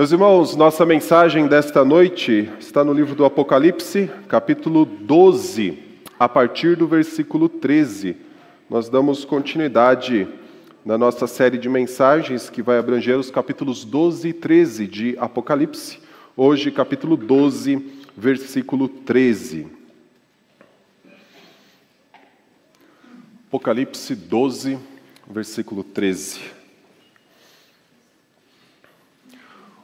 Meus irmãos, nossa mensagem desta noite está no livro do Apocalipse, capítulo 12, a partir do versículo 13. Nós damos continuidade na nossa série de mensagens que vai abranger os capítulos 12 e 13 de Apocalipse. Hoje, capítulo 12, versículo 13. Apocalipse 12, versículo 13.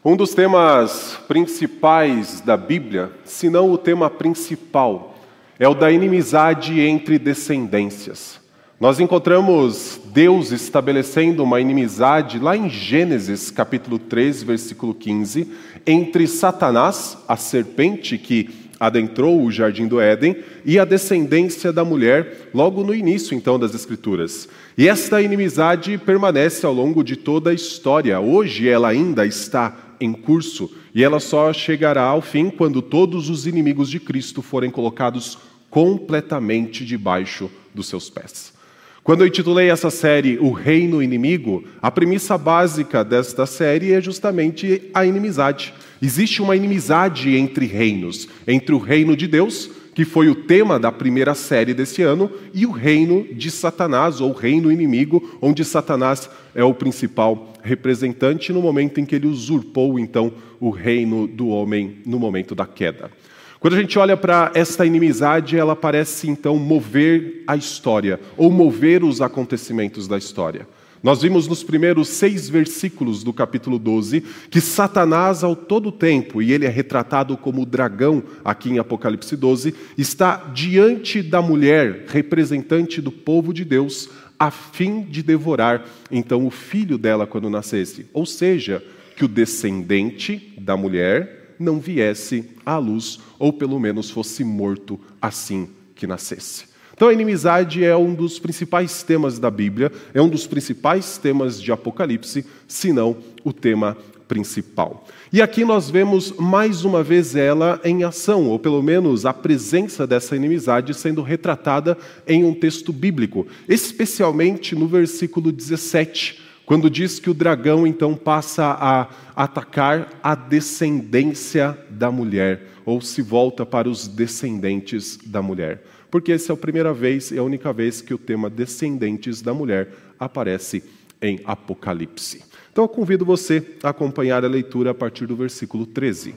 Um dos temas principais da Bíblia, se não o tema principal, é o da inimizade entre descendências. Nós encontramos Deus estabelecendo uma inimizade lá em Gênesis capítulo 3, versículo 15, entre Satanás, a serpente que adentrou o jardim do Éden, e a descendência da mulher, logo no início então das Escrituras. E esta inimizade permanece ao longo de toda a história. Hoje ela ainda está em curso e ela só chegará ao fim quando todos os inimigos de Cristo forem colocados completamente debaixo dos seus pés. Quando eu intitulei essa série O Reino Inimigo, a premissa básica desta série é justamente a inimizade. Existe uma inimizade entre reinos, entre o reino de Deus que foi o tema da primeira série desse ano, e o reino de Satanás, ou reino inimigo, onde Satanás é o principal representante no momento em que ele usurpou, então, o reino do homem no momento da queda. Quando a gente olha para esta inimizade, ela parece então mover a história, ou mover os acontecimentos da história. Nós vimos nos primeiros seis versículos do capítulo 12 que Satanás, ao todo tempo, e ele é retratado como o dragão aqui em Apocalipse 12, está diante da mulher, representante do povo de Deus, a fim de devorar então o filho dela quando nascesse. Ou seja, que o descendente da mulher não viesse à luz, ou pelo menos fosse morto assim que nascesse. Então, a inimizade é um dos principais temas da Bíblia, é um dos principais temas de Apocalipse, se não o tema principal. E aqui nós vemos mais uma vez ela em ação, ou pelo menos a presença dessa inimizade sendo retratada em um texto bíblico, especialmente no versículo 17, quando diz que o dragão então passa a atacar a descendência da mulher, ou se volta para os descendentes da mulher porque essa é a primeira vez e a única vez que o tema descendentes da mulher aparece em Apocalipse. Então eu convido você a acompanhar a leitura a partir do versículo 13.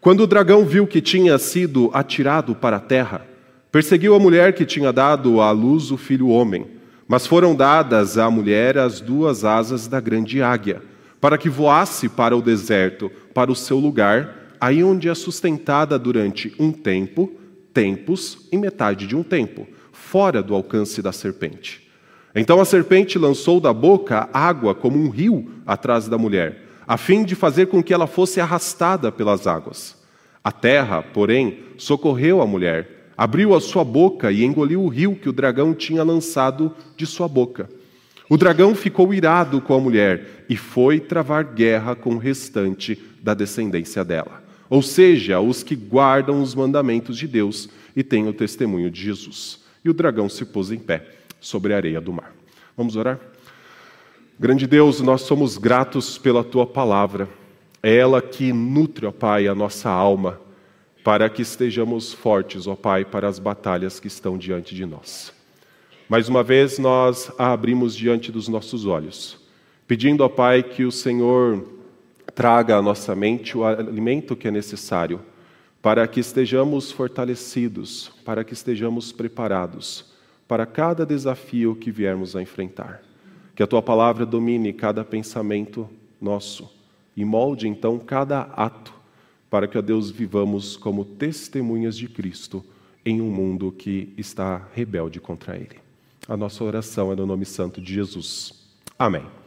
Quando o dragão viu que tinha sido atirado para a terra, perseguiu a mulher que tinha dado à luz o filho homem, mas foram dadas à mulher as duas asas da grande águia, para que voasse para o deserto, para o seu lugar, aí onde é sustentada durante um tempo tempos e metade de um tempo, fora do alcance da serpente. Então a serpente lançou da boca água como um rio atrás da mulher, a fim de fazer com que ela fosse arrastada pelas águas. A terra, porém, socorreu a mulher, abriu a sua boca e engoliu o rio que o dragão tinha lançado de sua boca. O dragão ficou irado com a mulher e foi travar guerra com o restante da descendência dela ou seja, os que guardam os mandamentos de Deus e têm o testemunho de Jesus. E o dragão se pôs em pé sobre a areia do mar. Vamos orar? Grande Deus, nós somos gratos pela tua palavra. É ela que nutre, ó Pai, a nossa alma, para que estejamos fortes, ó Pai, para as batalhas que estão diante de nós. Mais uma vez nós a abrimos diante dos nossos olhos, pedindo, ó Pai, que o Senhor traga à nossa mente o alimento que é necessário para que estejamos fortalecidos, para que estejamos preparados para cada desafio que viermos a enfrentar. Que a tua palavra domine cada pensamento nosso e molde então cada ato para que, ó Deus, vivamos como testemunhas de Cristo em um mundo que está rebelde contra Ele. A nossa oração é no nome santo de Jesus. Amém.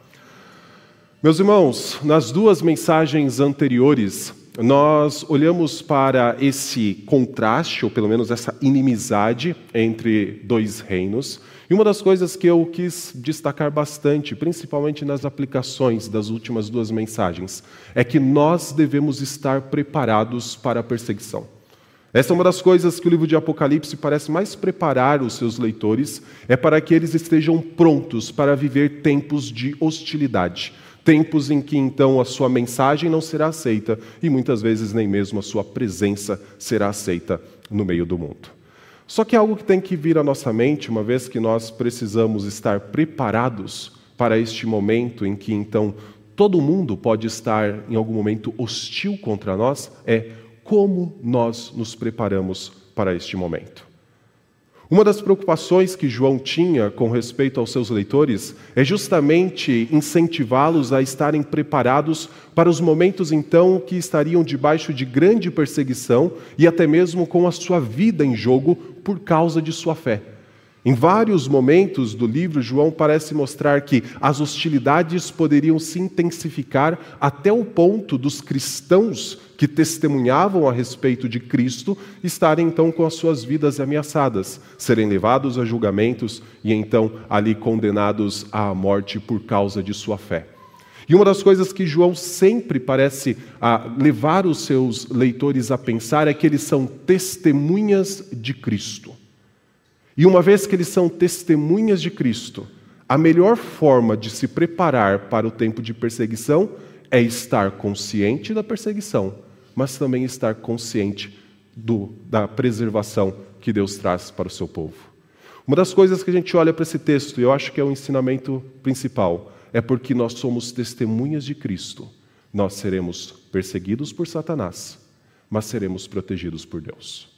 Meus irmãos, nas duas mensagens anteriores, nós olhamos para esse contraste, ou pelo menos essa inimizade entre dois reinos. E uma das coisas que eu quis destacar bastante, principalmente nas aplicações das últimas duas mensagens, é que nós devemos estar preparados para a perseguição. Essa é uma das coisas que o livro de Apocalipse parece mais preparar os seus leitores, é para que eles estejam prontos para viver tempos de hostilidade Tempos em que então a sua mensagem não será aceita e muitas vezes nem mesmo a sua presença será aceita no meio do mundo. Só que é algo que tem que vir à nossa mente, uma vez que nós precisamos estar preparados para este momento em que então todo mundo pode estar em algum momento hostil contra nós, é como nós nos preparamos para este momento. Uma das preocupações que João tinha com respeito aos seus leitores é justamente incentivá-los a estarem preparados para os momentos então que estariam debaixo de grande perseguição e até mesmo com a sua vida em jogo por causa de sua fé. Em vários momentos do livro, João parece mostrar que as hostilidades poderiam se intensificar até o ponto dos cristãos que testemunhavam a respeito de Cristo estarem então com as suas vidas ameaçadas, serem levados a julgamentos e então ali condenados à morte por causa de sua fé. E uma das coisas que João sempre parece ah, levar os seus leitores a pensar é que eles são testemunhas de Cristo. E uma vez que eles são testemunhas de Cristo, a melhor forma de se preparar para o tempo de perseguição é estar consciente da perseguição, mas também estar consciente do, da preservação que Deus traz para o seu povo. Uma das coisas que a gente olha para esse texto, e eu acho que é o ensinamento principal, é porque nós somos testemunhas de Cristo. Nós seremos perseguidos por Satanás, mas seremos protegidos por Deus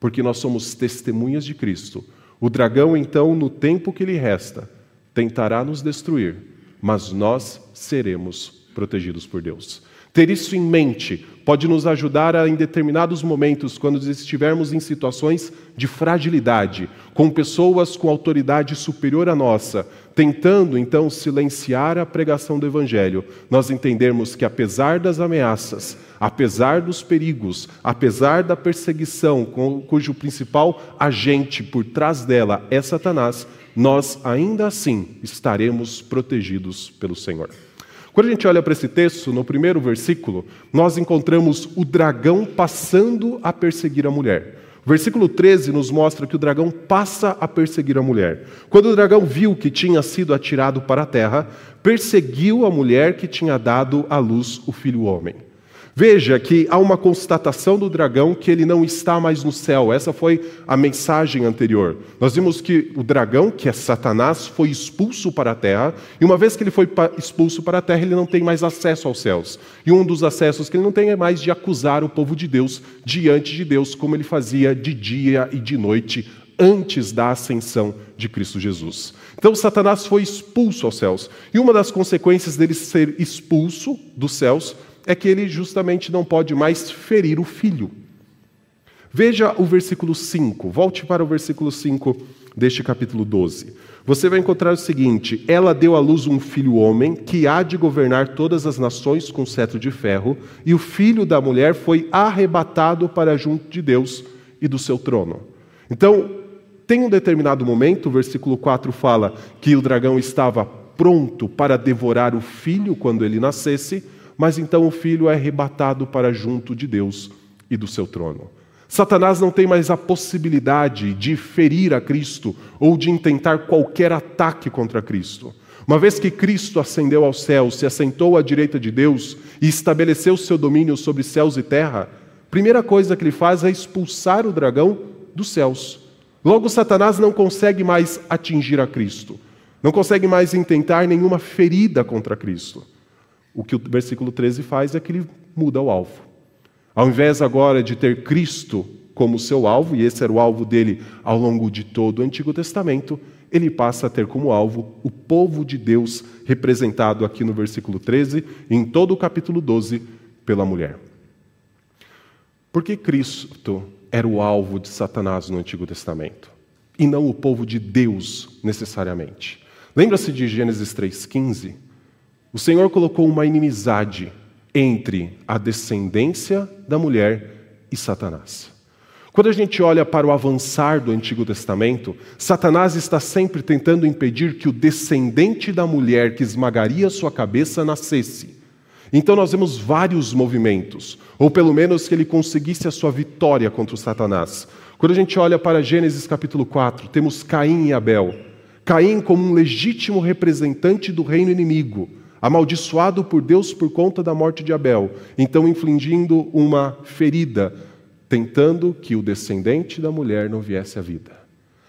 porque nós somos testemunhas de Cristo. O dragão, então, no tempo que lhe resta, tentará nos destruir, mas nós seremos protegidos por Deus. Ter isso em mente pode nos ajudar a, em determinados momentos, quando estivermos em situações de fragilidade, com pessoas com autoridade superior à nossa, tentando então silenciar a pregação do Evangelho, nós entendermos que, apesar das ameaças, apesar dos perigos, apesar da perseguição, cujo principal agente por trás dela é Satanás, nós ainda assim estaremos protegidos pelo Senhor. Quando a gente olha para esse texto, no primeiro versículo, nós encontramos o dragão passando a perseguir a mulher. O versículo 13 nos mostra que o dragão passa a perseguir a mulher. Quando o dragão viu que tinha sido atirado para a terra, perseguiu a mulher que tinha dado à luz o filho homem. Veja que há uma constatação do dragão que ele não está mais no céu. Essa foi a mensagem anterior. Nós vimos que o dragão, que é Satanás, foi expulso para a terra, e uma vez que ele foi expulso para a terra, ele não tem mais acesso aos céus. E um dos acessos que ele não tem é mais de acusar o povo de Deus diante de Deus, como ele fazia de dia e de noite antes da ascensão de Cristo Jesus. Então, Satanás foi expulso aos céus. E uma das consequências dele ser expulso dos céus é que ele justamente não pode mais ferir o filho. Veja o versículo 5, volte para o versículo 5 deste capítulo 12. Você vai encontrar o seguinte: Ela deu à luz um filho homem que há de governar todas as nações com cetro de ferro, e o filho da mulher foi arrebatado para junto de Deus e do seu trono. Então, tem um determinado momento, o versículo 4 fala que o dragão estava pronto para devorar o filho quando ele nascesse, mas então o filho é arrebatado para junto de Deus e do seu trono. Satanás não tem mais a possibilidade de ferir a Cristo ou de intentar qualquer ataque contra Cristo. Uma vez que Cristo ascendeu aos céus, se assentou à direita de Deus e estabeleceu seu domínio sobre céus e terra, primeira coisa que ele faz é expulsar o dragão dos céus. Logo, Satanás não consegue mais atingir a Cristo, não consegue mais intentar nenhuma ferida contra Cristo. O que o versículo 13 faz é que ele muda o alvo. Ao invés agora de ter Cristo como seu alvo, e esse era o alvo dele ao longo de todo o Antigo Testamento, ele passa a ter como alvo o povo de Deus, representado aqui no versículo 13, e em todo o capítulo 12, pela mulher. Por que Cristo era o alvo de Satanás no Antigo Testamento? E não o povo de Deus, necessariamente. Lembra-se de Gênesis 3,15? O Senhor colocou uma inimizade entre a descendência da mulher e Satanás. Quando a gente olha para o avançar do Antigo Testamento, Satanás está sempre tentando impedir que o descendente da mulher que esmagaria sua cabeça nascesse. Então nós vemos vários movimentos, ou pelo menos que ele conseguisse a sua vitória contra o Satanás. Quando a gente olha para Gênesis capítulo 4, temos Caim e Abel. Caim como um legítimo representante do reino inimigo, amaldiçoado por Deus por conta da morte de Abel, então infligindo uma ferida, tentando que o descendente da mulher não viesse à vida.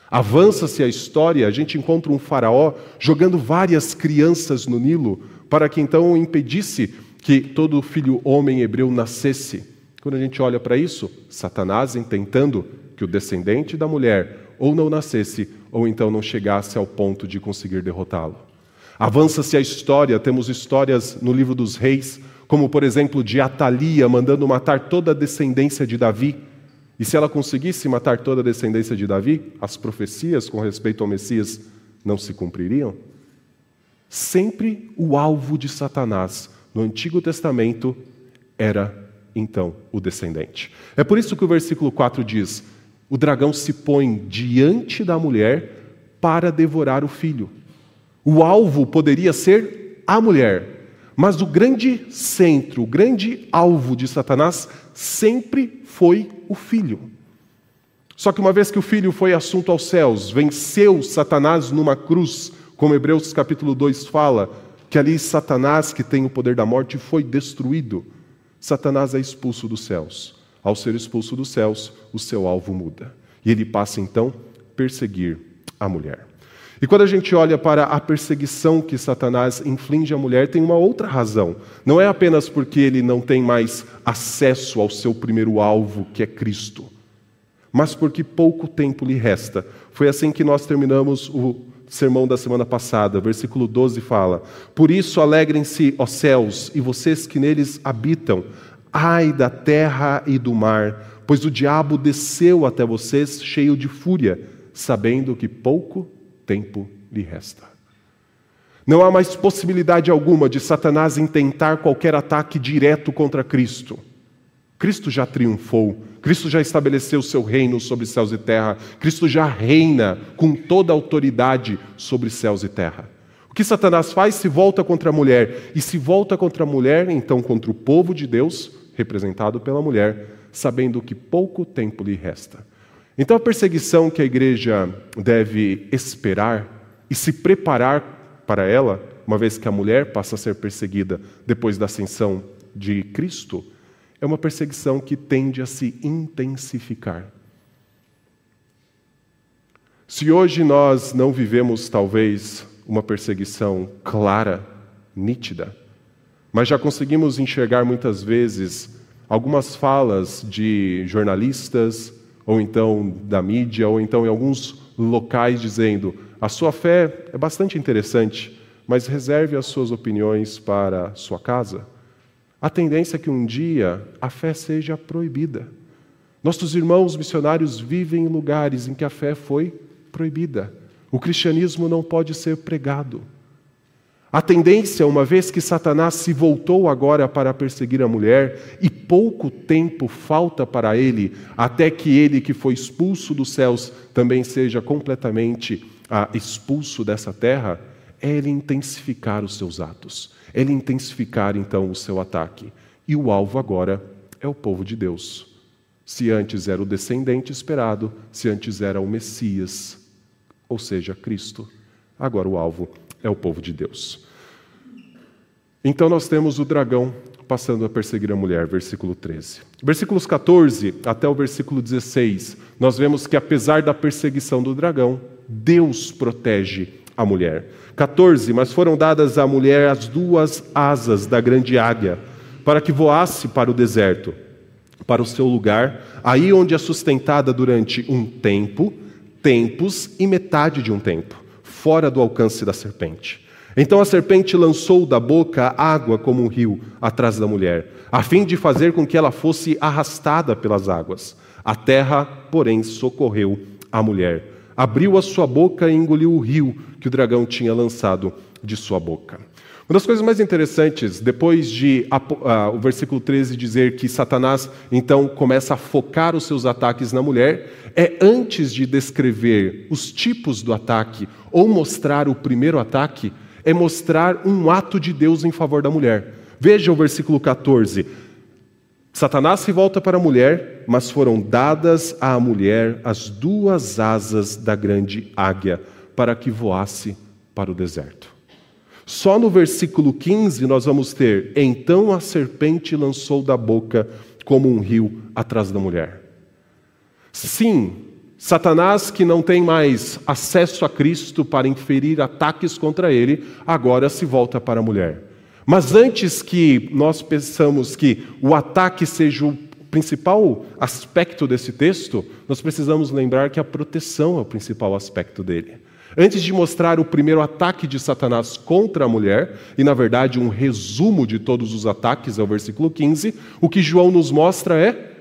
Avança-se a história, a gente encontra um faraó jogando várias crianças no Nilo para que então impedisse que todo filho homem hebreu nascesse. Quando a gente olha para isso, Satanás tentando que o descendente da mulher ou não nascesse ou então não chegasse ao ponto de conseguir derrotá-lo. Avança-se a história, temos histórias no livro dos reis, como por exemplo de Atalia mandando matar toda a descendência de Davi. E se ela conseguisse matar toda a descendência de Davi, as profecias com respeito ao Messias não se cumpririam? Sempre o alvo de Satanás no Antigo Testamento era então o descendente. É por isso que o versículo 4 diz: O dragão se põe diante da mulher para devorar o filho. O alvo poderia ser a mulher, mas o grande centro, o grande alvo de Satanás sempre foi o filho. Só que uma vez que o filho foi assunto aos céus, venceu Satanás numa cruz, como Hebreus capítulo 2 fala, que ali Satanás, que tem o poder da morte, foi destruído. Satanás é expulso dos céus. Ao ser expulso dos céus, o seu alvo muda. E ele passa então a perseguir a mulher. E quando a gente olha para a perseguição que Satanás inflige à mulher, tem uma outra razão. Não é apenas porque ele não tem mais acesso ao seu primeiro alvo, que é Cristo, mas porque pouco tempo lhe resta. Foi assim que nós terminamos o sermão da semana passada. Versículo 12 fala: Por isso alegrem-se, ó céus, e vocês que neles habitam. Ai da terra e do mar, pois o diabo desceu até vocês cheio de fúria, sabendo que pouco tempo lhe resta. Não há mais possibilidade alguma de Satanás intentar qualquer ataque direto contra Cristo. Cristo já triunfou, Cristo já estabeleceu seu reino sobre céus e terra, Cristo já reina com toda autoridade sobre céus e terra. O que Satanás faz? Se volta contra a mulher. E se volta contra a mulher, então contra o povo de Deus, representado pela mulher, sabendo que pouco tempo lhe resta. Então, a perseguição que a igreja deve esperar e se preparar para ela, uma vez que a mulher passa a ser perseguida depois da ascensão de Cristo, é uma perseguição que tende a se intensificar. Se hoje nós não vivemos, talvez, uma perseguição clara, nítida, mas já conseguimos enxergar muitas vezes algumas falas de jornalistas, ou então da mídia, ou então em alguns locais dizendo: a sua fé é bastante interessante, mas reserve as suas opiniões para sua casa. A tendência é que um dia a fé seja proibida. Nossos irmãos missionários vivem em lugares em que a fé foi proibida. O cristianismo não pode ser pregado. A tendência, uma vez que Satanás se voltou agora para perseguir a mulher, e pouco tempo falta para ele, até que ele que foi expulso dos céus também seja completamente ah, expulso dessa terra, é ele intensificar os seus atos, é ele intensificar então o seu ataque. E o alvo agora é o povo de Deus. Se antes era o descendente esperado, se antes era o Messias, ou seja, Cristo, agora o alvo é o povo de Deus. Então nós temos o dragão passando a perseguir a mulher, versículo 13. Versículos 14 até o versículo 16, nós vemos que apesar da perseguição do dragão, Deus protege a mulher. 14, mas foram dadas à mulher as duas asas da grande águia, para que voasse para o deserto, para o seu lugar, aí onde é sustentada durante um tempo, tempos e metade de um tempo fora do alcance da serpente. Então a serpente lançou da boca água como um rio atrás da mulher, a fim de fazer com que ela fosse arrastada pelas águas. A terra, porém, socorreu a mulher. Abriu a sua boca e engoliu o rio que o dragão tinha lançado de sua boca. Uma das coisas mais interessantes, depois de uh, o versículo 13 dizer que Satanás então começa a focar os seus ataques na mulher, é antes de descrever os tipos do ataque ou mostrar o primeiro ataque, é mostrar um ato de Deus em favor da mulher. Veja o versículo 14. Satanás se volta para a mulher, mas foram dadas à mulher as duas asas da grande águia para que voasse para o deserto. Só no versículo 15 nós vamos ter: Então a serpente lançou da boca como um rio atrás da mulher. Sim, Satanás, que não tem mais acesso a Cristo para inferir ataques contra ele, agora se volta para a mulher. Mas antes que nós pensamos que o ataque seja o principal aspecto desse texto, nós precisamos lembrar que a proteção é o principal aspecto dele. Antes de mostrar o primeiro ataque de Satanás contra a mulher, e na verdade um resumo de todos os ataques, é o versículo 15, o que João nos mostra é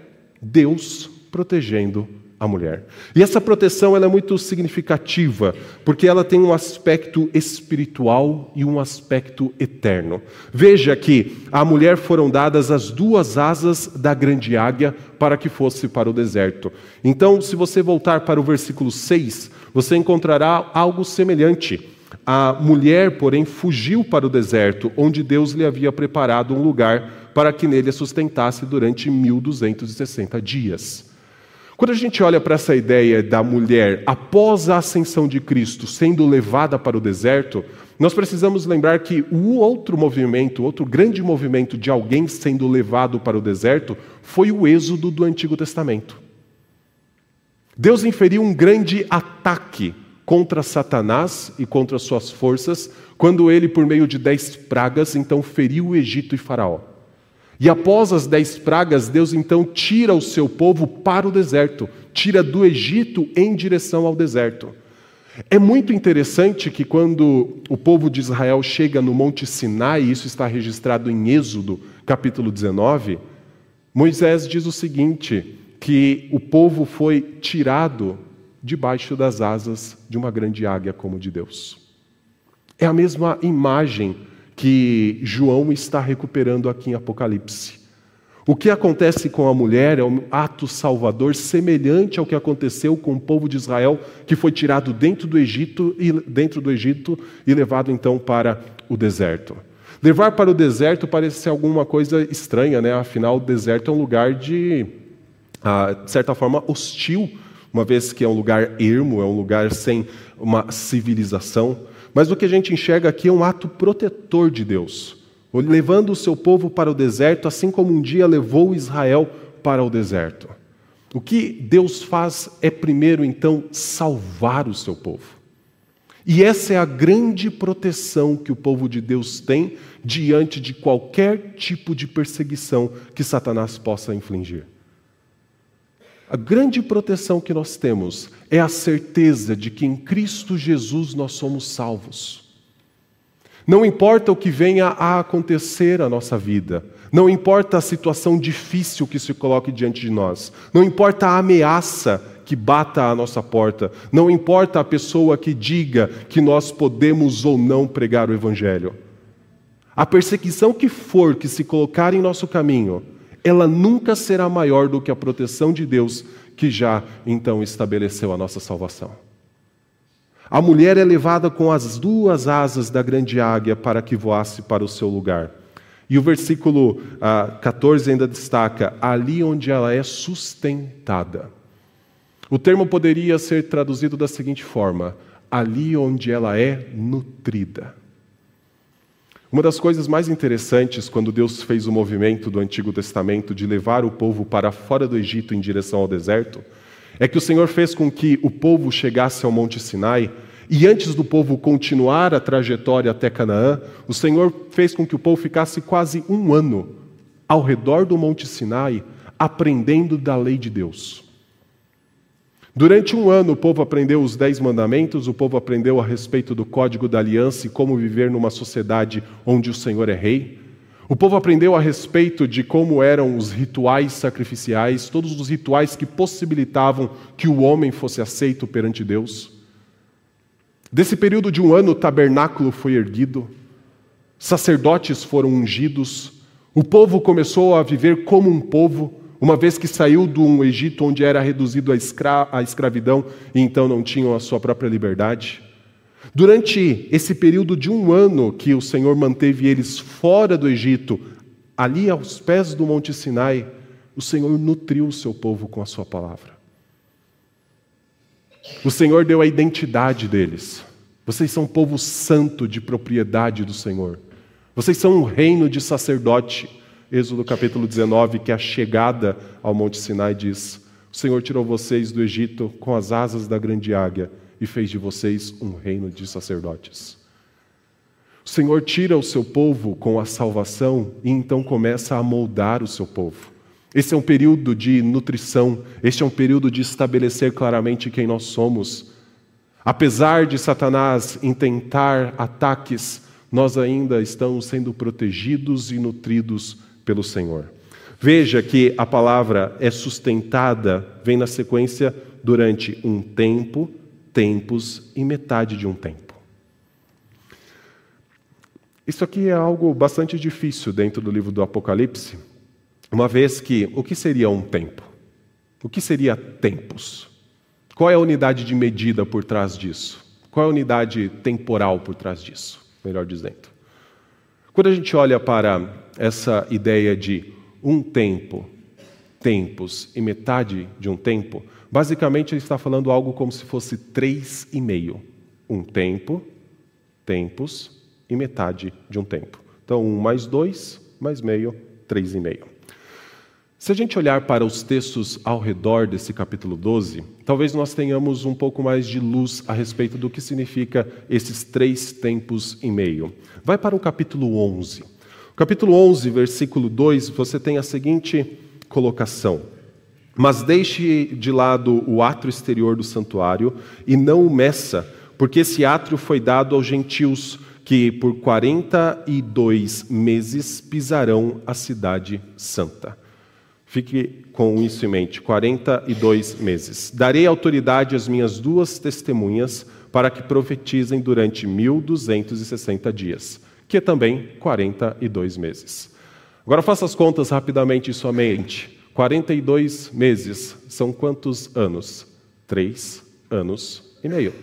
Deus protegendo a mulher. E essa proteção ela é muito significativa, porque ela tem um aspecto espiritual e um aspecto eterno. Veja que à mulher foram dadas as duas asas da grande águia para que fosse para o deserto. Então, se você voltar para o versículo 6, você encontrará algo semelhante. A mulher, porém, fugiu para o deserto, onde Deus lhe havia preparado um lugar para que nele a sustentasse durante 1260 dias. Quando a gente olha para essa ideia da mulher após a ascensão de Cristo sendo levada para o deserto, nós precisamos lembrar que o outro movimento, outro grande movimento de alguém sendo levado para o deserto, foi o êxodo do Antigo Testamento. Deus inferiu um grande ataque contra Satanás e contra suas forças, quando ele, por meio de dez pragas, então feriu o Egito e Faraó. E após as dez pragas, Deus então tira o seu povo para o deserto, tira do Egito em direção ao deserto. É muito interessante que quando o povo de Israel chega no Monte Sinai, isso está registrado em Êxodo, capítulo 19, Moisés diz o seguinte: que o povo foi tirado debaixo das asas de uma grande águia como de Deus. É a mesma imagem que João está recuperando aqui em Apocalipse. O que acontece com a mulher é um ato salvador semelhante ao que aconteceu com o povo de Israel, que foi tirado dentro do Egito e dentro do Egito e levado então para o deserto. Levar para o deserto parece ser alguma coisa estranha, né? Afinal, o deserto é um lugar de, ah, de certa forma, hostil, uma vez que é um lugar ermo, é um lugar sem uma civilização. Mas o que a gente enxerga aqui é um ato protetor de Deus, levando o seu povo para o deserto, assim como um dia levou Israel para o deserto. O que Deus faz é, primeiro, então, salvar o seu povo. E essa é a grande proteção que o povo de Deus tem diante de qualquer tipo de perseguição que Satanás possa infligir. A grande proteção que nós temos é a certeza de que em Cristo Jesus nós somos salvos. Não importa o que venha a acontecer à nossa vida, não importa a situação difícil que se coloque diante de nós, não importa a ameaça que bata à nossa porta, não importa a pessoa que diga que nós podemos ou não pregar o Evangelho. A perseguição que for que se colocar em nosso caminho, ela nunca será maior do que a proteção de Deus que já então estabeleceu a nossa salvação. A mulher é levada com as duas asas da grande águia para que voasse para o seu lugar. E o versículo ah, 14 ainda destaca: ali onde ela é sustentada. O termo poderia ser traduzido da seguinte forma: ali onde ela é nutrida. Uma das coisas mais interessantes quando Deus fez o movimento do Antigo Testamento de levar o povo para fora do Egito em direção ao deserto, é que o Senhor fez com que o povo chegasse ao Monte Sinai e antes do povo continuar a trajetória até Canaã, o Senhor fez com que o povo ficasse quase um ano ao redor do Monte Sinai, aprendendo da lei de Deus. Durante um ano, o povo aprendeu os Dez Mandamentos, o povo aprendeu a respeito do Código da Aliança e como viver numa sociedade onde o Senhor é rei. O povo aprendeu a respeito de como eram os rituais sacrificiais, todos os rituais que possibilitavam que o homem fosse aceito perante Deus. Desse período de um ano, o tabernáculo foi erguido, sacerdotes foram ungidos, o povo começou a viver como um povo, uma vez que saiu de um Egito onde era reduzido à, escra escravidão e então não tinham a sua própria liberdade. Durante esse período de um ano que o Senhor manteve eles fora do Egito, ali aos pés do Monte Sinai, o Senhor nutriu o seu povo com a sua palavra. O Senhor deu a identidade deles. Vocês são um povo santo de propriedade do Senhor. Vocês são um reino de sacerdote. Êxodo capítulo 19, que é a chegada ao Monte Sinai diz: O Senhor tirou vocês do Egito com as asas da grande águia e fez de vocês um reino de sacerdotes. O Senhor tira o seu povo com a salvação e então começa a moldar o seu povo. Esse é um período de nutrição, este é um período de estabelecer claramente quem nós somos. Apesar de Satanás intentar ataques, nós ainda estamos sendo protegidos e nutridos pelo Senhor. Veja que a palavra é sustentada, vem na sequência durante um tempo, tempos e metade de um tempo. Isso aqui é algo bastante difícil dentro do livro do Apocalipse, uma vez que o que seria um tempo? O que seria tempos? Qual é a unidade de medida por trás disso? Qual é a unidade temporal por trás disso? Melhor dizendo. Quando a gente olha para essa ideia de um tempo, tempos e metade de um tempo, basicamente ele está falando algo como se fosse três e meio. Um tempo, tempos e metade de um tempo. Então, um mais dois, mais meio, três e meio. Se a gente olhar para os textos ao redor desse capítulo 12, talvez nós tenhamos um pouco mais de luz a respeito do que significa esses três tempos e meio. Vai para o capítulo 11. Capítulo 11, versículo 2, você tem a seguinte colocação: Mas deixe de lado o átrio exterior do santuário e não o meça, porque esse átrio foi dado aos gentios que por 42 meses pisarão a cidade santa. Fique com isso em mente: 42 meses. Darei autoridade às minhas duas testemunhas para que profetizem durante 1260 dias, que é também 42 meses. Agora faça as contas rapidamente em sua mente. 42 meses são quantos anos? Três anos e meio.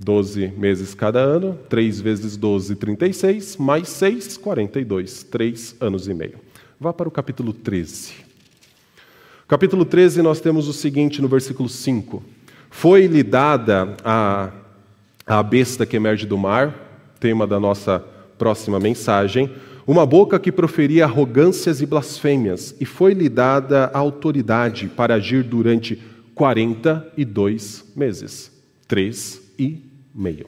12 meses cada ano, 3 vezes 12, 36, mais 6, 42, 3 anos e meio. Vá para o capítulo 13. Capítulo 13, nós temos o seguinte no versículo 5: Foi-lhe dada a, a besta que emerge do mar, tema da nossa próxima mensagem, uma boca que proferia arrogâncias e blasfêmias, e foi-lhe dada a autoridade para agir durante 42 meses. Três e meio.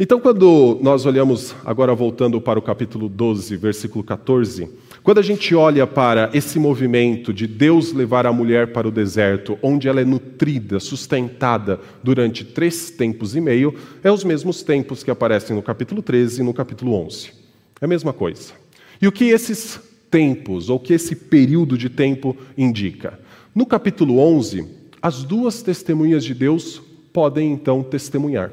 Então, quando nós olhamos, agora voltando para o capítulo 12, versículo 14, quando a gente olha para esse movimento de Deus levar a mulher para o deserto, onde ela é nutrida, sustentada durante três tempos e meio, é os mesmos tempos que aparecem no capítulo 13 e no capítulo 11. É a mesma coisa. E o que esses tempos, ou que esse período de tempo indica? No capítulo 11, as duas testemunhas de Deus podem então testemunhar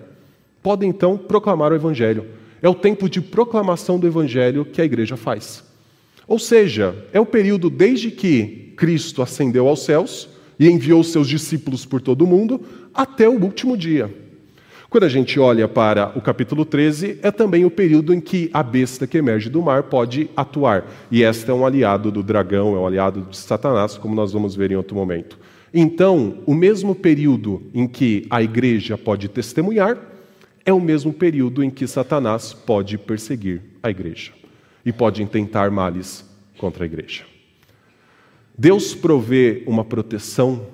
podem então proclamar o Evangelho. É o tempo de proclamação do Evangelho que a igreja faz. Ou seja, é o período desde que Cristo ascendeu aos céus e enviou seus discípulos por todo o mundo até o último dia. Quando a gente olha para o capítulo 13, é também o período em que a besta que emerge do mar pode atuar. E esta é um aliado do dragão, é um aliado de Satanás, como nós vamos ver em outro momento. Então, o mesmo período em que a igreja pode testemunhar, é o mesmo período em que Satanás pode perseguir a igreja e pode intentar males contra a igreja. Deus provê uma proteção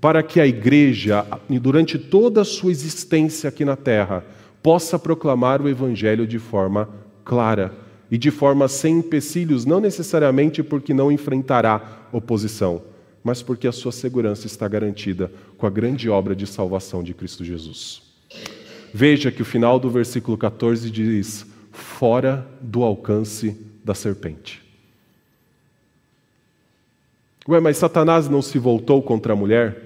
para que a igreja, durante toda a sua existência aqui na terra, possa proclamar o evangelho de forma clara e de forma sem empecilhos, não necessariamente porque não enfrentará oposição, mas porque a sua segurança está garantida com a grande obra de salvação de Cristo Jesus. Veja que o final do versículo 14 diz: fora do alcance da serpente. Ué, mas Satanás não se voltou contra a mulher?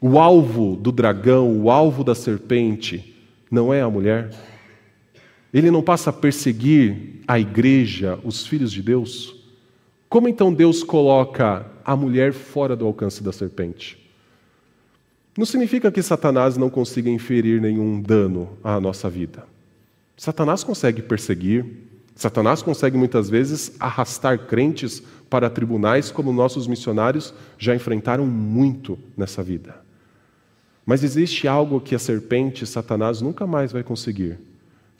O alvo do dragão, o alvo da serpente, não é a mulher? Ele não passa a perseguir a igreja, os filhos de Deus? Como então Deus coloca a mulher fora do alcance da serpente? Não significa que Satanás não consiga inferir nenhum dano à nossa vida. Satanás consegue perseguir, Satanás consegue muitas vezes arrastar crentes para tribunais, como nossos missionários já enfrentaram muito nessa vida. Mas existe algo que a serpente, Satanás, nunca mais vai conseguir,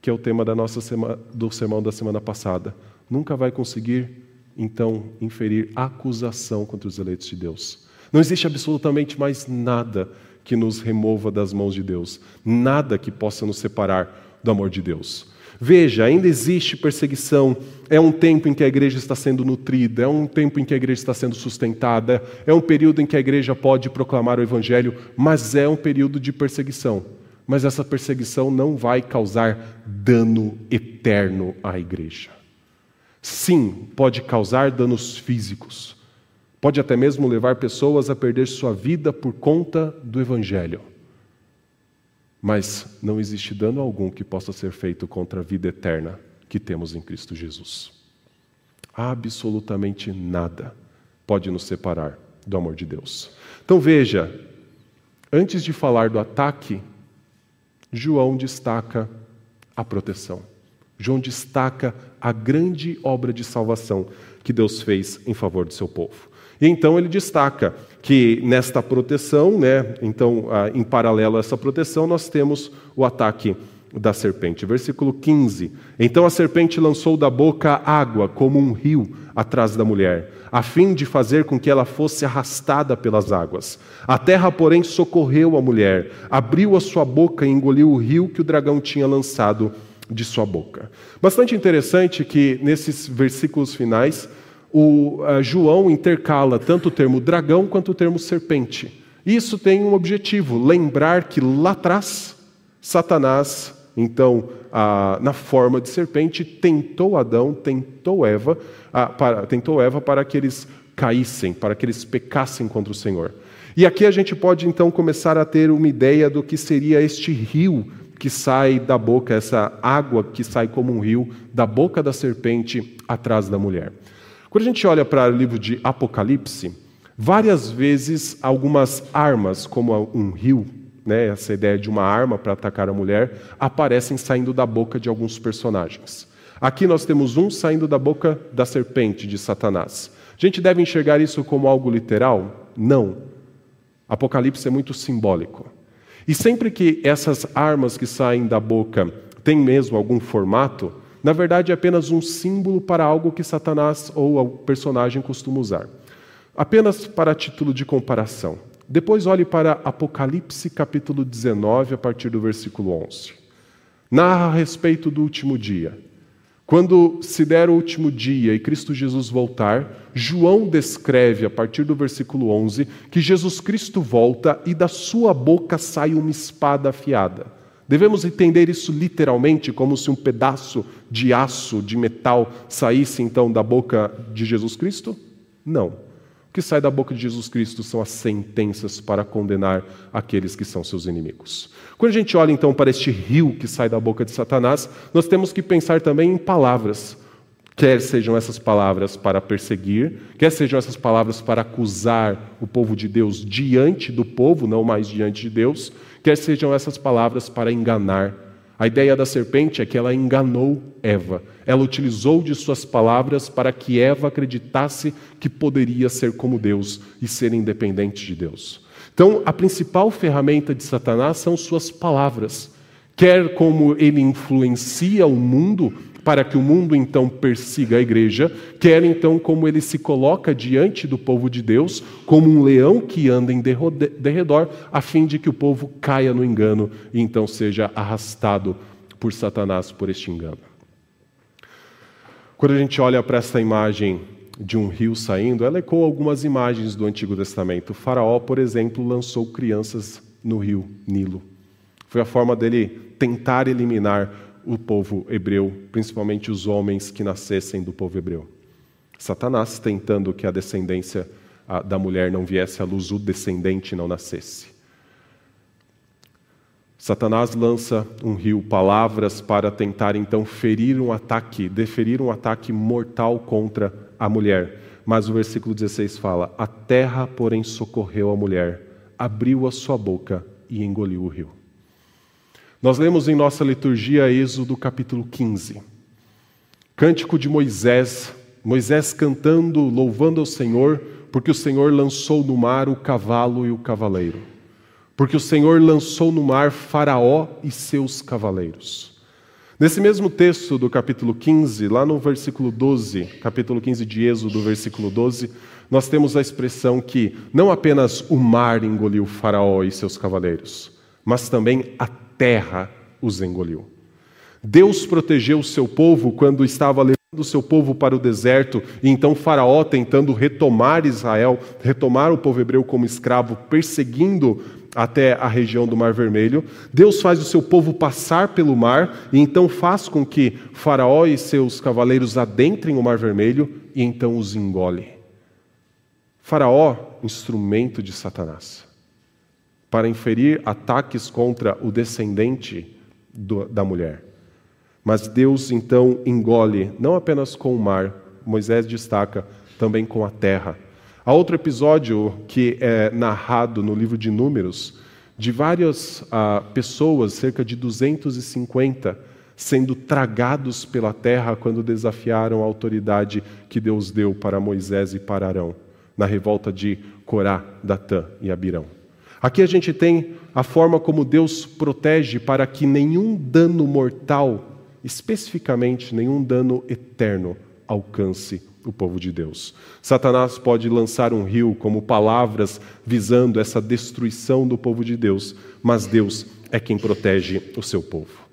que é o tema da nossa sema, do sermão da semana passada. Nunca vai conseguir, então, inferir acusação contra os eleitos de Deus. Não existe absolutamente mais nada que nos remova das mãos de Deus, nada que possa nos separar do amor de Deus. Veja, ainda existe perseguição. É um tempo em que a igreja está sendo nutrida, é um tempo em que a igreja está sendo sustentada, é um período em que a igreja pode proclamar o evangelho, mas é um período de perseguição. Mas essa perseguição não vai causar dano eterno à igreja. Sim, pode causar danos físicos. Pode até mesmo levar pessoas a perder sua vida por conta do evangelho. Mas não existe dano algum que possa ser feito contra a vida eterna que temos em Cristo Jesus. Absolutamente nada pode nos separar do amor de Deus. Então veja, antes de falar do ataque, João destaca a proteção. João destaca a grande obra de salvação que Deus fez em favor do seu povo. E então ele destaca que nesta proteção, né, então, em paralelo a essa proteção, nós temos o ataque da serpente. Versículo 15: Então a serpente lançou da boca água como um rio atrás da mulher, a fim de fazer com que ela fosse arrastada pelas águas. A terra, porém, socorreu a mulher, abriu a sua boca e engoliu o rio que o dragão tinha lançado de sua boca. Bastante interessante que nesses versículos finais o uh, João intercala tanto o termo dragão quanto o termo serpente. Isso tem um objetivo: lembrar que lá atrás, Satanás, então, na forma de serpente, tentou Adão, tentou Eva, para, tentou Eva para que eles caíssem, para que eles pecassem contra o Senhor. E aqui a gente pode então começar a ter uma ideia do que seria este rio que sai da boca, essa água que sai como um rio da boca da serpente atrás da mulher. Quando a gente olha para o livro de Apocalipse, várias vezes algumas armas, como um rio, né, essa ideia de uma arma para atacar a mulher, aparecem saindo da boca de alguns personagens. Aqui nós temos um saindo da boca da serpente de Satanás. A gente deve enxergar isso como algo literal? Não. Apocalipse é muito simbólico. E sempre que essas armas que saem da boca têm mesmo algum formato, na verdade é apenas um símbolo para algo que Satanás ou o personagem costuma usar. Apenas para título de comparação. Depois olhe para Apocalipse capítulo 19, a partir do versículo 11. Narra a respeito do último dia. Quando se der o último dia e Cristo Jesus voltar, João descreve, a partir do versículo 11, que Jesus Cristo volta e da sua boca sai uma espada afiada. Devemos entender isso literalmente, como se um pedaço de aço, de metal, saísse então da boca de Jesus Cristo? Não. O que sai da boca de Jesus Cristo são as sentenças para condenar aqueles que são seus inimigos. Quando a gente olha então para este rio que sai da boca de Satanás, nós temos que pensar também em palavras. Quer sejam essas palavras para perseguir, quer sejam essas palavras para acusar o povo de Deus diante do povo, não mais diante de Deus, quer sejam essas palavras para enganar. A ideia da serpente é que ela enganou Eva. Ela utilizou de suas palavras para que Eva acreditasse que poderia ser como Deus e ser independente de Deus. Então, a principal ferramenta de Satanás são suas palavras. Quer como ele influencia o mundo para que o mundo então persiga a igreja, quer então como ele se coloca diante do povo de Deus, como um leão que anda em derredor, a fim de que o povo caia no engano e então seja arrastado por Satanás por este engano. Quando a gente olha para essa imagem de um rio saindo, ela ecoa algumas imagens do Antigo Testamento. O faraó, por exemplo, lançou crianças no rio Nilo. Foi a forma dele tentar eliminar o povo hebreu, principalmente os homens que nascessem do povo hebreu. Satanás tentando que a descendência da mulher não viesse à luz, o descendente não nascesse. Satanás lança um rio palavras para tentar então ferir um ataque, deferir um ataque mortal contra a mulher. Mas o versículo 16 fala: A terra, porém, socorreu a mulher, abriu a sua boca e engoliu o rio. Nós lemos em nossa liturgia Êxodo capítulo 15. Cântico de Moisés, Moisés cantando, louvando ao Senhor, porque o Senhor lançou no mar o cavalo e o cavaleiro. porque o Senhor lançou no mar Faraó e seus cavaleiros. Nesse mesmo texto do capítulo 15, lá no versículo 12, capítulo 15 de Êxodo, versículo 12, nós temos a expressão que não apenas o mar engoliu Faraó e seus cavaleiros, mas também a terra os engoliu. Deus protegeu o seu povo quando estava levando o seu povo para o deserto, e então Faraó tentando retomar Israel, retomar o povo hebreu como escravo, perseguindo até a região do Mar Vermelho. Deus faz o seu povo passar pelo mar, e então faz com que Faraó e seus cavaleiros adentrem o Mar Vermelho e então os engole. Faraó, instrumento de Satanás, para inferir ataques contra o descendente do, da mulher. Mas Deus então engole, não apenas com o mar, Moisés destaca, também com a terra. Há outro episódio que é narrado no livro de Números, de várias ah, pessoas, cerca de 250, sendo tragados pela terra quando desafiaram a autoridade que Deus deu para Moisés e para Arão na revolta de Corá, Datã e Abirão. Aqui a gente tem a forma como Deus protege para que nenhum dano mortal, especificamente nenhum dano eterno, alcance o povo de Deus. Satanás pode lançar um rio como palavras visando essa destruição do povo de Deus, mas Deus é quem protege o seu povo.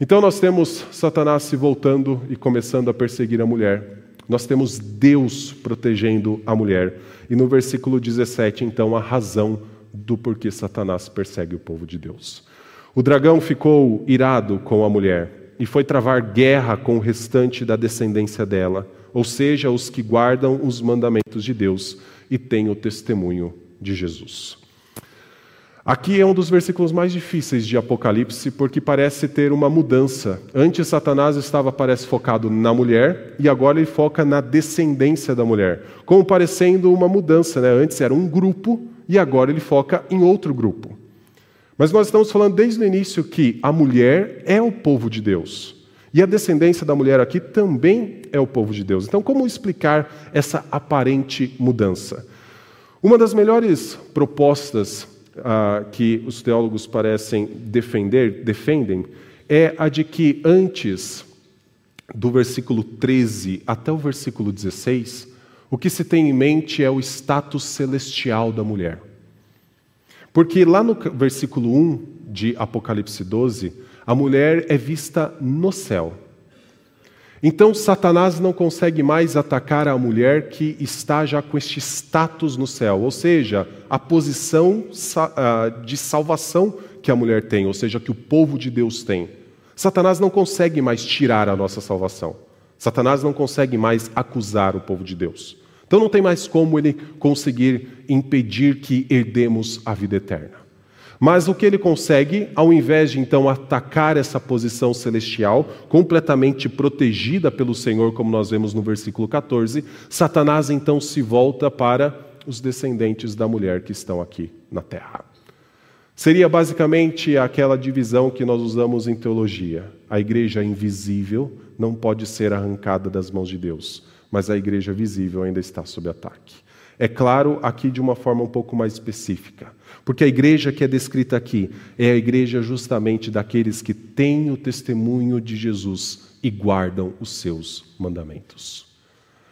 Então nós temos Satanás se voltando e começando a perseguir a mulher. Nós temos Deus protegendo a mulher. E no versículo 17, então, a razão do porquê Satanás persegue o povo de Deus. O dragão ficou irado com a mulher e foi travar guerra com o restante da descendência dela, ou seja, os que guardam os mandamentos de Deus e têm o testemunho de Jesus. Aqui é um dos versículos mais difíceis de Apocalipse, porque parece ter uma mudança. Antes, Satanás estava, parece, focado na mulher, e agora ele foca na descendência da mulher, como parecendo uma mudança. Né? Antes era um grupo, e agora ele foca em outro grupo. Mas nós estamos falando desde o início que a mulher é o povo de Deus. E a descendência da mulher aqui também é o povo de Deus. Então, como explicar essa aparente mudança? Uma das melhores propostas ah, que os teólogos parecem defender, defendem, é a de que antes do versículo 13 até o versículo 16, o que se tem em mente é o status celestial da mulher. Porque lá no versículo 1 de Apocalipse 12, a mulher é vista no céu. Então, Satanás não consegue mais atacar a mulher que está já com este status no céu, ou seja, a posição de salvação que a mulher tem, ou seja, que o povo de Deus tem. Satanás não consegue mais tirar a nossa salvação. Satanás não consegue mais acusar o povo de Deus. Então, não tem mais como ele conseguir impedir que herdemos a vida eterna. Mas o que ele consegue, ao invés de então atacar essa posição celestial, completamente protegida pelo Senhor, como nós vemos no versículo 14, Satanás então se volta para os descendentes da mulher que estão aqui na terra. Seria basicamente aquela divisão que nós usamos em teologia. A igreja invisível não pode ser arrancada das mãos de Deus, mas a igreja visível ainda está sob ataque. É claro, aqui de uma forma um pouco mais específica. Porque a igreja que é descrita aqui é a igreja justamente daqueles que têm o testemunho de Jesus e guardam os seus mandamentos.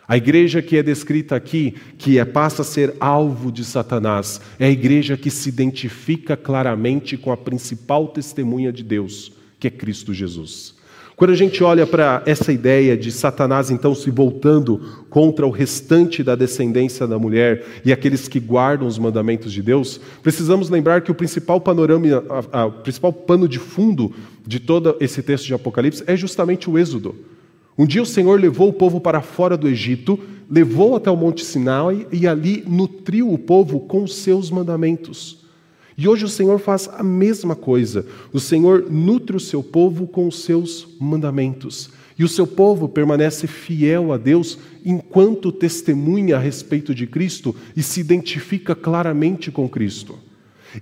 A igreja que é descrita aqui, que é, passa a ser alvo de Satanás, é a igreja que se identifica claramente com a principal testemunha de Deus, que é Cristo Jesus. Quando a gente olha para essa ideia de Satanás então se voltando contra o restante da descendência da mulher e aqueles que guardam os mandamentos de Deus, precisamos lembrar que o principal panorama, o principal pano de fundo de todo esse texto de Apocalipse é justamente o Êxodo. Um dia o Senhor levou o povo para fora do Egito, levou até o Monte Sinai e ali nutriu o povo com os seus mandamentos. E hoje o Senhor faz a mesma coisa. O Senhor nutre o seu povo com os seus mandamentos. E o seu povo permanece fiel a Deus enquanto testemunha a respeito de Cristo e se identifica claramente com Cristo.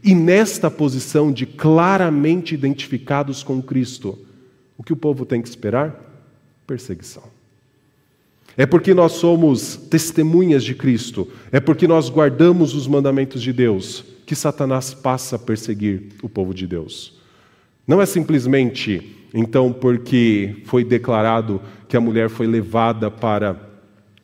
E nesta posição de claramente identificados com Cristo, o que o povo tem que esperar? Perseguição. É porque nós somos testemunhas de Cristo, é porque nós guardamos os mandamentos de Deus, que Satanás passa a perseguir o povo de Deus. Não é simplesmente, então, porque foi declarado que a mulher foi levada para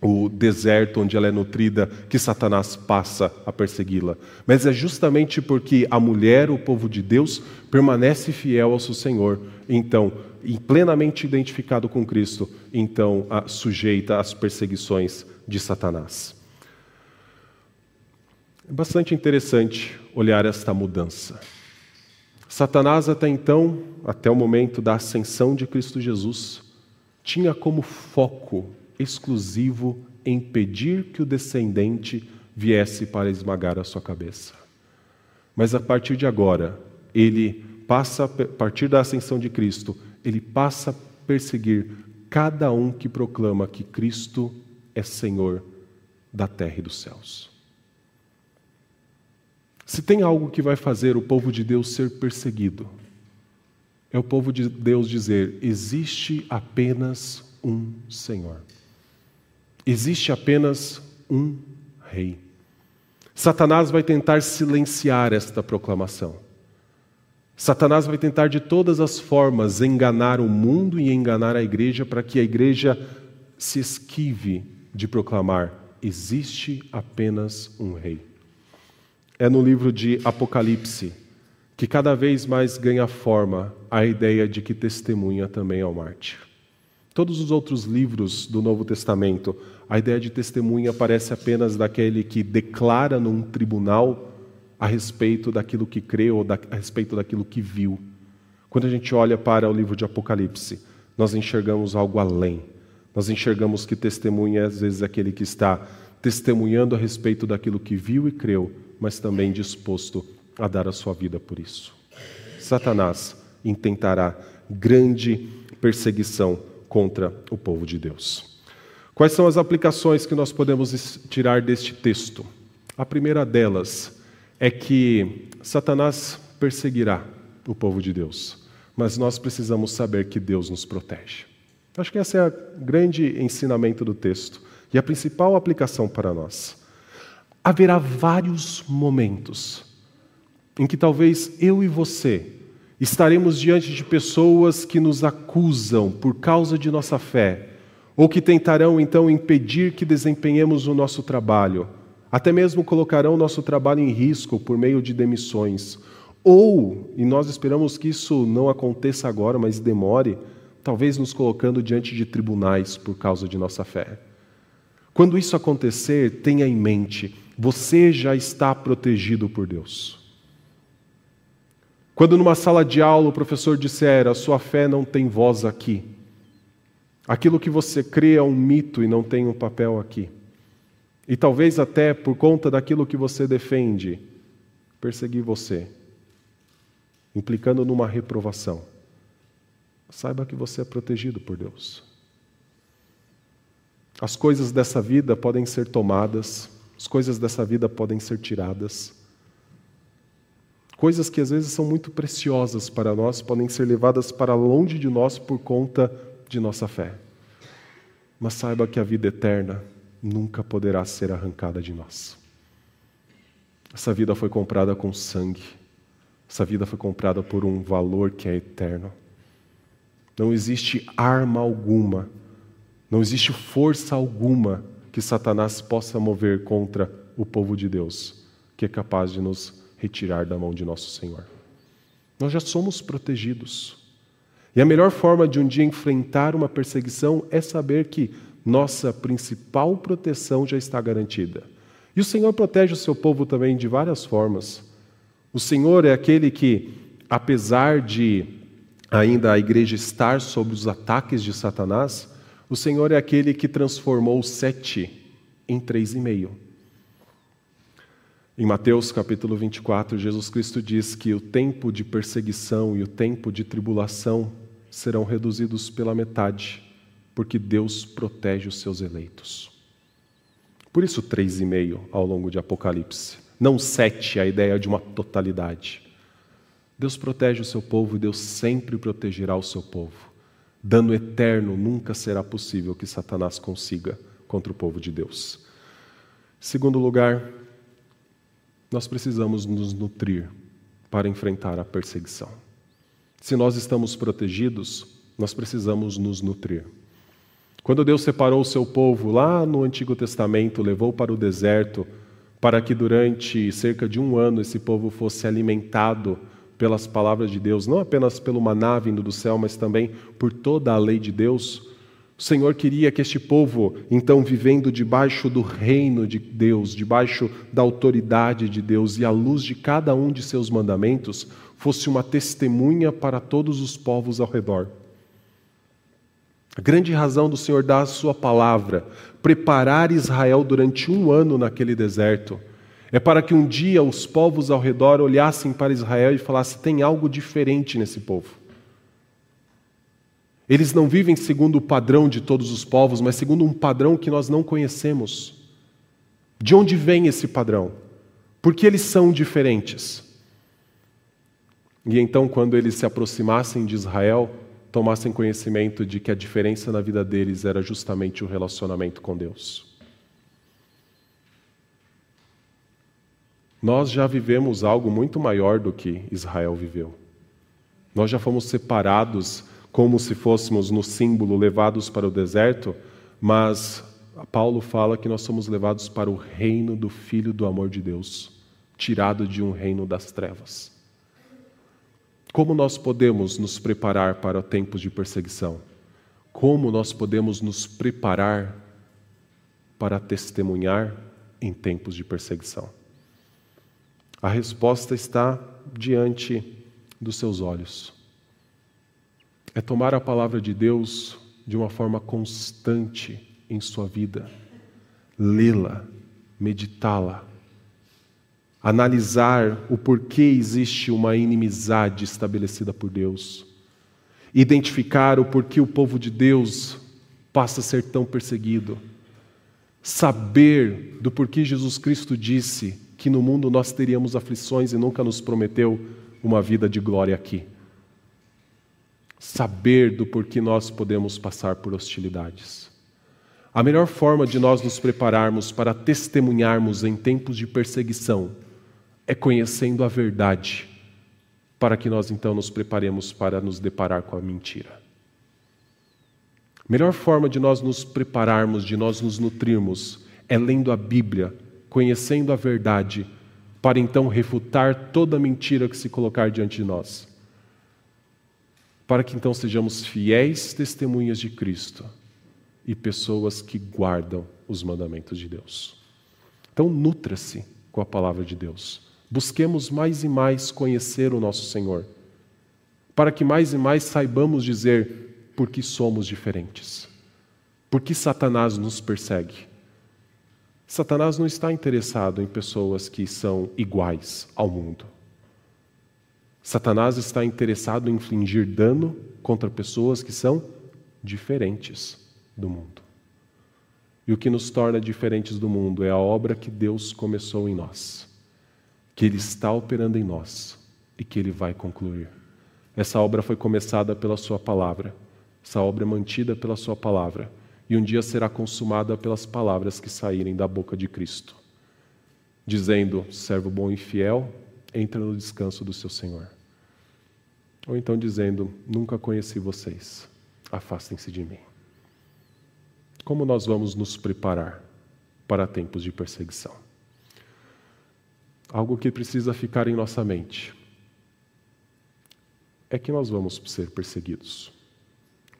o deserto onde ela é nutrida, que Satanás passa a persegui-la. Mas é justamente porque a mulher, o povo de Deus, permanece fiel ao seu Senhor. Então, plenamente identificado com Cristo, então sujeita às perseguições de Satanás. É bastante interessante olhar esta mudança. Satanás, até então, até o momento da ascensão de Cristo Jesus, tinha como foco exclusivo impedir que o descendente viesse para esmagar a sua cabeça. Mas a partir de agora, ele passa, a partir da ascensão de Cristo, ele passa a perseguir cada um que proclama que Cristo é Senhor da terra e dos céus. Se tem algo que vai fazer o povo de Deus ser perseguido, é o povo de Deus dizer: existe apenas um Senhor. Existe apenas um rei. Satanás vai tentar silenciar esta proclamação. Satanás vai tentar de todas as formas enganar o mundo e enganar a igreja para que a igreja se esquive de proclamar: existe apenas um rei. É no livro de Apocalipse que cada vez mais ganha forma a ideia de que testemunha também é o mártir. Todos os outros livros do Novo Testamento, a ideia de testemunha parece apenas daquele que declara num tribunal a respeito daquilo que crê ou da, a respeito daquilo que viu. Quando a gente olha para o livro de Apocalipse, nós enxergamos algo além. Nós enxergamos que testemunha às vezes é aquele que está testemunhando a respeito daquilo que viu e creu, mas também disposto a dar a sua vida por isso. Satanás intentará grande perseguição contra o povo de Deus. Quais são as aplicações que nós podemos tirar deste texto? A primeira delas é que Satanás perseguirá o povo de Deus, mas nós precisamos saber que Deus nos protege. Acho que esse é o grande ensinamento do texto e a principal aplicação para nós. Haverá vários momentos em que talvez eu e você estaremos diante de pessoas que nos acusam por causa de nossa fé, ou que tentarão então impedir que desempenhemos o nosso trabalho, até mesmo colocarão nosso trabalho em risco por meio de demissões. Ou, e nós esperamos que isso não aconteça agora, mas demore, talvez nos colocando diante de tribunais por causa de nossa fé. Quando isso acontecer, tenha em mente, você já está protegido por Deus. Quando numa sala de aula o professor disser: a sua fé não tem voz aqui, aquilo que você crê é um mito e não tem um papel aqui. E talvez até por conta daquilo que você defende, perseguir você, implicando numa reprovação. Saiba que você é protegido por Deus. As coisas dessa vida podem ser tomadas, as coisas dessa vida podem ser tiradas. Coisas que às vezes são muito preciosas para nós podem ser levadas para longe de nós por conta de nossa fé. Mas saiba que a vida eterna nunca poderá ser arrancada de nós. Essa vida foi comprada com sangue. Essa vida foi comprada por um valor que é eterno. Não existe arma alguma, não existe força alguma que Satanás possa mover contra o povo de Deus, que é capaz de nos retirar da mão de nosso Senhor. Nós já somos protegidos. E a melhor forma de um dia enfrentar uma perseguição é saber que nossa principal proteção já está garantida. E o Senhor protege o seu povo também de várias formas. O Senhor é aquele que, apesar de ainda a igreja estar sob os ataques de Satanás, o Senhor é aquele que transformou sete em três e meio. Em Mateus capítulo 24, Jesus Cristo diz que o tempo de perseguição e o tempo de tribulação serão reduzidos pela metade, porque Deus protege os seus eleitos. Por isso, três e meio ao longo de Apocalipse. Não sete, a ideia de uma totalidade. Deus protege o seu povo e Deus sempre protegerá o seu povo. Dano eterno nunca será possível que Satanás consiga contra o povo de Deus. Segundo lugar, nós precisamos nos nutrir para enfrentar a perseguição. Se nós estamos protegidos, nós precisamos nos nutrir. Quando Deus separou o seu povo lá no Antigo Testamento, levou para o deserto, para que durante cerca de um ano esse povo fosse alimentado pelas palavras de Deus, não apenas pelo maná vindo do céu, mas também por toda a lei de Deus. O Senhor queria que este povo, então vivendo debaixo do reino de Deus, debaixo da autoridade de Deus e à luz de cada um de seus mandamentos, fosse uma testemunha para todos os povos ao redor. A grande razão do Senhor dar a sua palavra, preparar Israel durante um ano naquele deserto, é para que um dia os povos ao redor olhassem para Israel e falassem: tem algo diferente nesse povo. Eles não vivem segundo o padrão de todos os povos, mas segundo um padrão que nós não conhecemos. De onde vem esse padrão? Porque eles são diferentes. E então, quando eles se aproximassem de Israel, tomassem conhecimento de que a diferença na vida deles era justamente o relacionamento com Deus. Nós já vivemos algo muito maior do que Israel viveu. Nós já fomos separados como se fôssemos no símbolo levados para o deserto, mas Paulo fala que nós somos levados para o reino do Filho do amor de Deus, tirado de um reino das trevas. Como nós podemos nos preparar para tempos de perseguição? Como nós podemos nos preparar para testemunhar em tempos de perseguição? A resposta está diante dos seus olhos. É tomar a palavra de Deus de uma forma constante em sua vida, lê-la, meditá-la, analisar o porquê existe uma inimizade estabelecida por Deus, identificar o porquê o povo de Deus passa a ser tão perseguido, saber do porquê Jesus Cristo disse que no mundo nós teríamos aflições e nunca nos prometeu uma vida de glória aqui. Saber do porquê nós podemos passar por hostilidades. A melhor forma de nós nos prepararmos para testemunharmos em tempos de perseguição é conhecendo a verdade, para que nós então nos preparemos para nos deparar com a mentira. A melhor forma de nós nos prepararmos, de nós nos nutrirmos, é lendo a Bíblia conhecendo a verdade, para então refutar toda mentira que se colocar diante de nós. Para que então sejamos fiéis testemunhas de Cristo e pessoas que guardam os mandamentos de Deus. Então, nutra-se com a palavra de Deus. Busquemos mais e mais conhecer o nosso Senhor, para que mais e mais saibamos dizer por que somos diferentes, por que Satanás nos persegue Satanás não está interessado em pessoas que são iguais ao mundo. Satanás está interessado em infligir dano contra pessoas que são diferentes do mundo. E o que nos torna diferentes do mundo é a obra que Deus começou em nós, que Ele está operando em nós e que Ele vai concluir. Essa obra foi começada pela Sua palavra, essa obra é mantida pela Sua palavra e um dia será consumada pelas palavras que saírem da boca de Cristo, dizendo: servo bom e fiel, entra no descanso do seu Senhor. Ou então dizendo: nunca conheci vocês, afastem-se de mim. Como nós vamos nos preparar para tempos de perseguição? Algo que precisa ficar em nossa mente é que nós vamos ser perseguidos.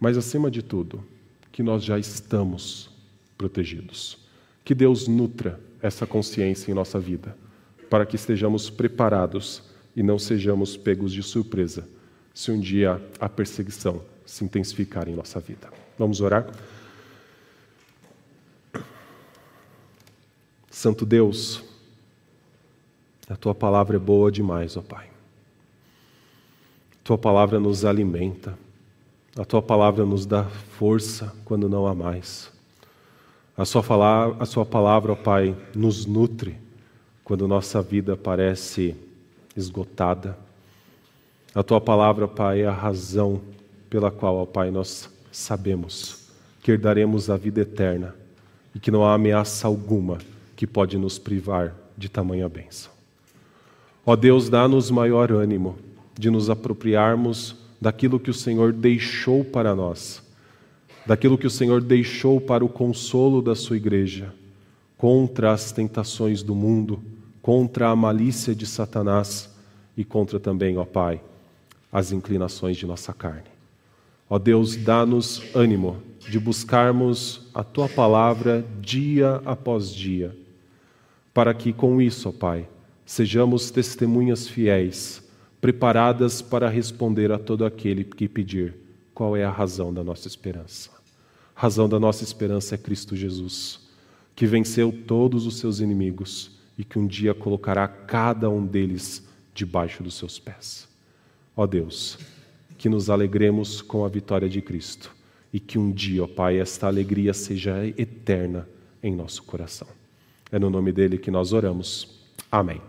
Mas, acima de tudo, que nós já estamos protegidos. Que Deus nutra essa consciência em nossa vida, para que estejamos preparados e não sejamos pegos de surpresa se um dia a perseguição se intensificar em nossa vida. Vamos orar? Santo Deus, a tua palavra é boa demais, ó Pai. Tua palavra nos alimenta. A tua palavra nos dá força quando não há mais. A sua palavra, a sua palavra, ó Pai, nos nutre quando nossa vida parece esgotada. A tua palavra, Pai, é a razão pela qual, ó Pai, nós sabemos que herdaremos a vida eterna e que não há ameaça alguma que pode nos privar de tamanha bênção. Ó Deus, dá-nos maior ânimo de nos apropriarmos daquilo que o Senhor deixou para nós, daquilo que o Senhor deixou para o consolo da sua igreja, contra as tentações do mundo, contra a malícia de Satanás e contra também, ó Pai, as inclinações de nossa carne. Ó Deus, dá-nos ânimo de buscarmos a tua palavra dia após dia, para que com isso, ó Pai, sejamos testemunhas fiéis, preparadas para responder a todo aquele que pedir qual é a razão da nossa esperança. A razão da nossa esperança é Cristo Jesus, que venceu todos os seus inimigos e que um dia colocará cada um deles debaixo dos seus pés. Ó Deus, que nos alegremos com a vitória de Cristo e que um dia, ó Pai, esta alegria seja eterna em nosso coração. É no nome dele que nós oramos. Amém.